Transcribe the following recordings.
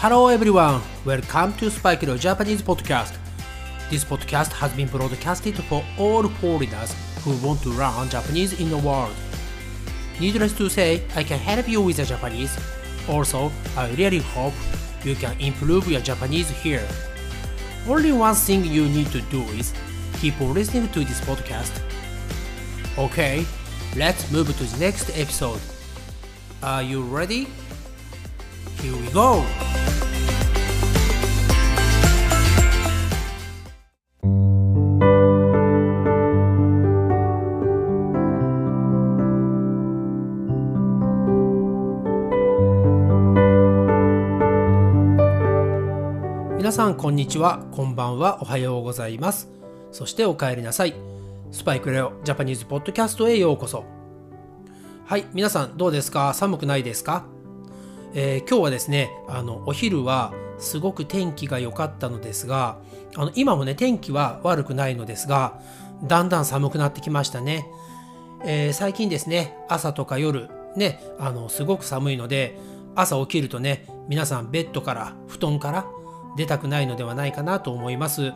Hello everyone, welcome to Spike Leo Japanese Podcast. This podcast has been broadcasted for all foreigners who want to learn Japanese in the world. Needless to say, I can help you with the Japanese. Also, I really hope you can improve your Japanese here. Only one thing you need to do is keep listening to this podcast. Okay, let's move to the next episode. Are you ready? Here we go! 皆さんこんにちは。こんばんは。おはようございます。そしてお帰りなさい。スパイクレオジャパニーズポッドキャストへようこそ。はい皆さんどうですか？寒くないですか、えー、今日はですねあのお昼はすごく天気が良かったのですがあの今もね天気は悪くないのですがだんだん寒くなってきましたね、えー、最近ですね朝とか夜ねあのすごく寒いので朝起きるとね皆さんベッドから布団から出たくないのではないかなと思います。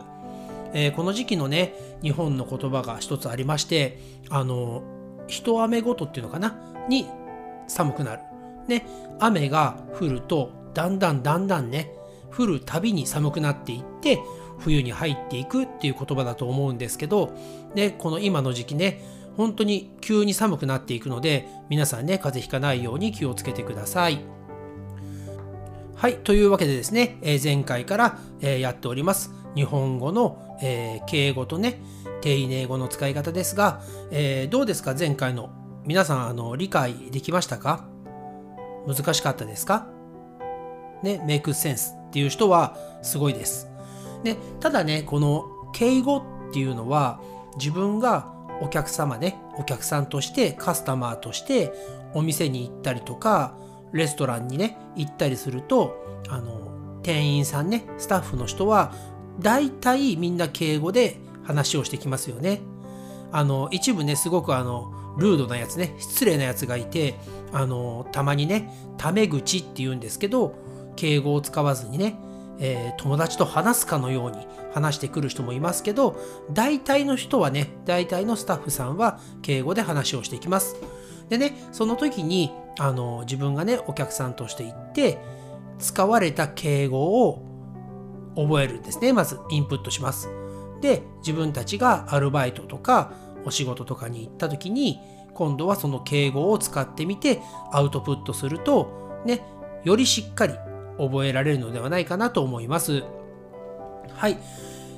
えー、この時期のね日本の言葉が一つありましてあの一雨ごとっていうのかな？に寒くなる。ね雨が降るとだんだんだんだんね降るたびに寒くなっていって冬に入っていくっていう言葉だと思うんですけどでこの今の時期ね本当に急に寒くなっていくので皆さんね風邪ひかないように気をつけてください。はい、というわけでですね、え、前回から、え、やっております。日本語の、え、敬語とね、丁寧語の使い方ですが、えどうですか？前回の。皆さん、あの、理解できましたか？難しかったですか？ね、メイクセンスっていう人はすごいです。ね、ただね、この敬語っていうのは、自分がお客様ね、お客さんとして、カスタマーとして、お店に行ったりとか、レストランにね行ったりするとあの店員さんねスタッフの人は大体みんな敬語で話をしてきますよね。あの一部ねすごくあのルードなやつね失礼なやつがいてあのたまにねタメ口って言うんですけど敬語を使わずにね、えー、友達と話すかのように話してくる人もいますけど大体の人はね大体のスタッフさんは敬語で話をしていきます。でねその時にあの自分がねお客さんとして行って使われた敬語を覚えるんですね。まずインプットします。で自分たちがアルバイトとかお仕事とかに行った時に今度はその敬語を使ってみてアウトプットするとねよりしっかり覚えられるのではないかなと思います。はい。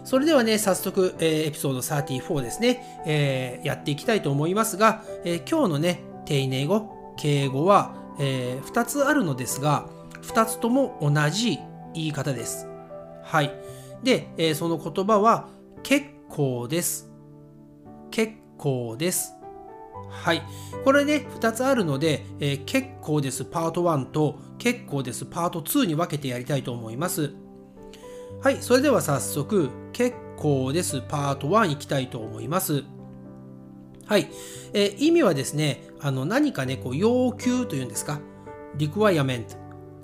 それではね、早速、えー、エピソード34ですね、えー、やっていきたいと思いますが、えー、今日のね、丁寧語、敬語は、えー、2つあるのですが、2つとも同じ言い方です。はい。で、えー、その言葉は、結構です。結構です。はい。これね、2つあるので、えー、結構ですパート1と結構ですパート2に分けてやりたいと思います。はい。それでは早速、結構ですパート1いきたいと思います。はい。えー、意味はですね、あの何かね、こう要求というんですか、requirement、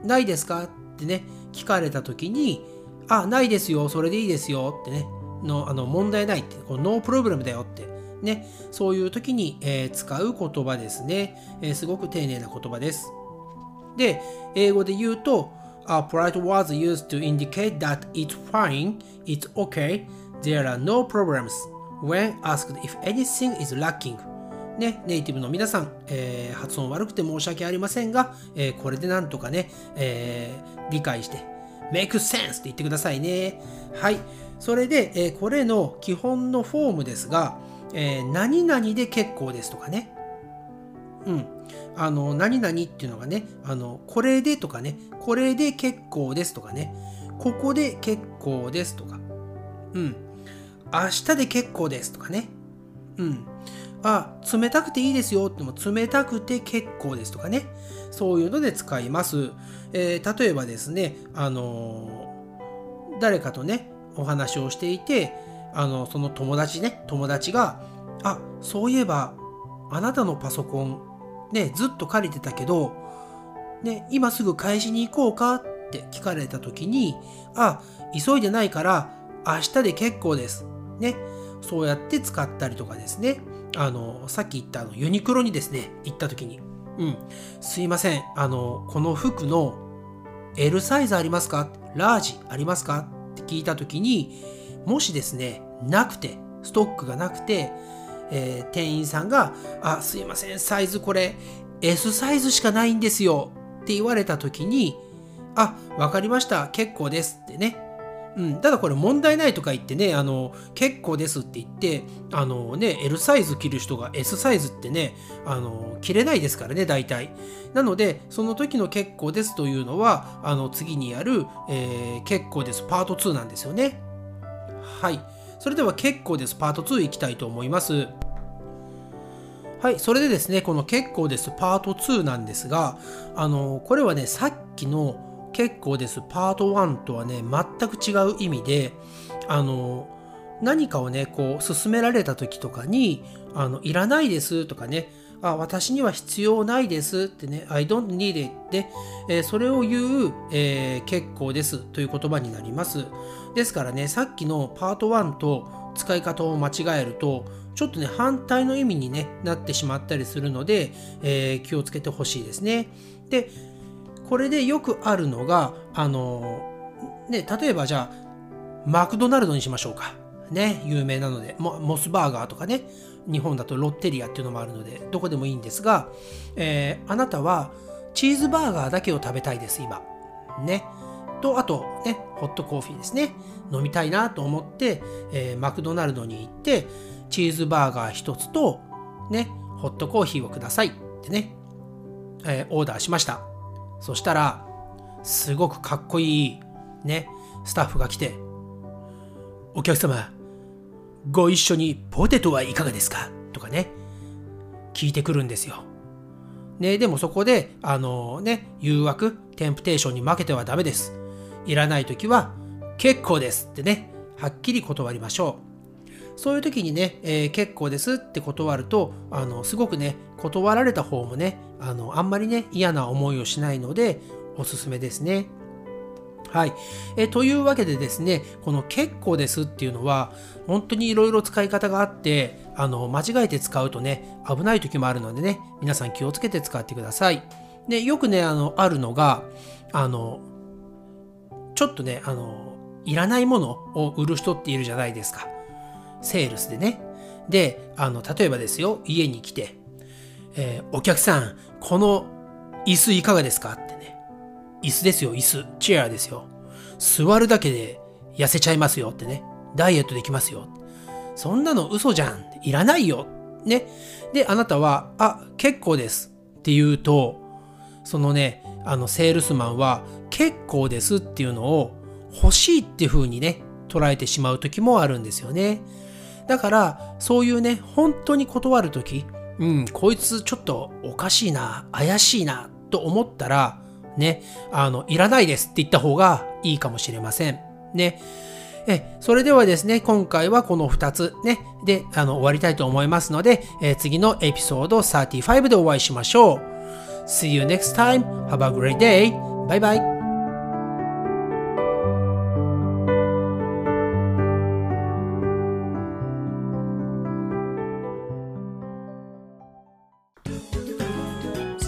ないですか？ってね、聞かれたときに、あ、ないですよ、それでいいですよってね、のあの問題ないって、このノープロブレムだよって、ね、そういう時に、えー、使う言葉ですね、えー、すごく丁寧な言葉です。で、英語で言うと、A polite was used to indicate that it's fine, it's okay, there are no problems. When asked if anything is lacking ね、ネイティブの皆さん、えー、発音悪くて申し訳ありませんが、えー、これでなんとかね、えー、理解して、make sense って言ってくださいね。はい。それで、えこれの基本のフォームですが、え何々で結構ですとかね。うん。あの、何々っていうのがね、あの、これでとかね、これで結構ですとかね、ここで結構ですとか。うん。明日で結構ですとかね。うん。あ、冷たくていいですよっても冷たくて結構ですとかね。そういうので使います。えー、例えばですね、あのー、誰かとね、お話をしていて、あの、その友達ね、友達が、あ、そういえば、あなたのパソコン、ね、ずっと借りてたけど、ね、今すぐ返しに行こうか？ってって聞かれた時に、あ、急いでないから明日で結構です。ね。そうやって使ったりとかですね。あの、さっき言ったあのユニクロにですね、行った時に、うん、すいません、あの、この服の L サイズありますか？ラージありますか？って聞いた時に、もしですね、なくて、ストックがなくて、えー、店員さんが、あ、すいません、サイズこれ S サイズしかないんですよって言われた時に、あ、わかりました、結構ですってね。うん、ただこれ問題ないとか言ってね、あの、結構ですって言って、あのね、L サイズ着る人が S サイズってね、あの、着れないですからね、大体。なので、その時の結構ですというのは、あの、次にやる、えー、結構ですパート2なんですよね。はい。それでは結構ですパート2いきたいと思います。はい、それでですね、この結構ですパート2なんですが、あの、これはね、さっきの結構です。パート1とはね全く違う意味であの何かをねこう勧められた時とかにあのいらないですとかねあ私には必要ないですってね I don't need it で、えー、それを言う、えー、結構ですという言葉になります。ですからねさっきのパート1と使い方を間違えるとちょっとね反対の意味に、ね、なってしまったりするので、えー、気をつけてほしいですね。でこれでよくあるのが、あの、ね、例えばじゃあ、マクドナルドにしましょうか。ね、有名なので、モスバーガーとかね、日本だとロッテリアっていうのもあるので、どこでもいいんですが、えー、あなたはチーズバーガーだけを食べたいです、今。ね。と、あと、ね、ホットコーヒーですね。飲みたいなと思って、えー、マクドナルドに行って、チーズバーガー1つと、ね、ホットコーヒーをくださいってね、えー、オーダーしました。そしたら、すごくかっこいい、ね、スタッフが来て、お客様、ご一緒にポテトはいかがですか？とかね、聞いてくるんですよ。ね、でもそこで、あのね、誘惑、テンプテーションに負けてはダメです。いらない時は、結構ですってね、はっきり断りましょう。そういう時にね、えー、結構ですって断ると、あの、すごくね、断られた方もね、あの、あんまりね、嫌な思いをしないので、おすすめですね。はい。えというわけでですね、この結構ですっていうのは、本当にいろいろ使い方があって、あの、間違えて使うとね、危ない時もあるのでね、皆さん気をつけて使ってください。で、よくね、あの、あるのが、あの、ちょっとね、あの、いらないものを売る人っているじゃないですか。セールスでね。で、あの、例えばですよ、家に来て、えー、お客さん、この椅子いかがですか？ってね。椅子ですよ、椅子。チェアですよ。座るだけで痩せちゃいますよってね。ダイエットできますよ。そんなの嘘じゃん。いらないよ。ね。で、あなたは、あ、結構です。って言うと、そのね、あの、セールスマンは、結構ですっていうのを欲しいっていう風にね、捉えてしまう時もあるんですよね。だから、そういうね、本当に断る時、うん、こいつちょっとおかしいな、怪しいな、と思ったら、ね、あの、いらないですって言った方がいいかもしれません。ね。え、それではですね、今回はこの2つね、で、あの、終わりたいと思いますので、え次のエピソード35でお会いしましょう。See you next time. Have a great day. Bye bye.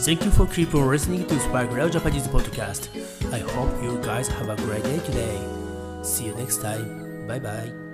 Thank you for keep on listening to Spike Real Japanese podcast. I hope you guys have a great day today. See you next time. Bye bye.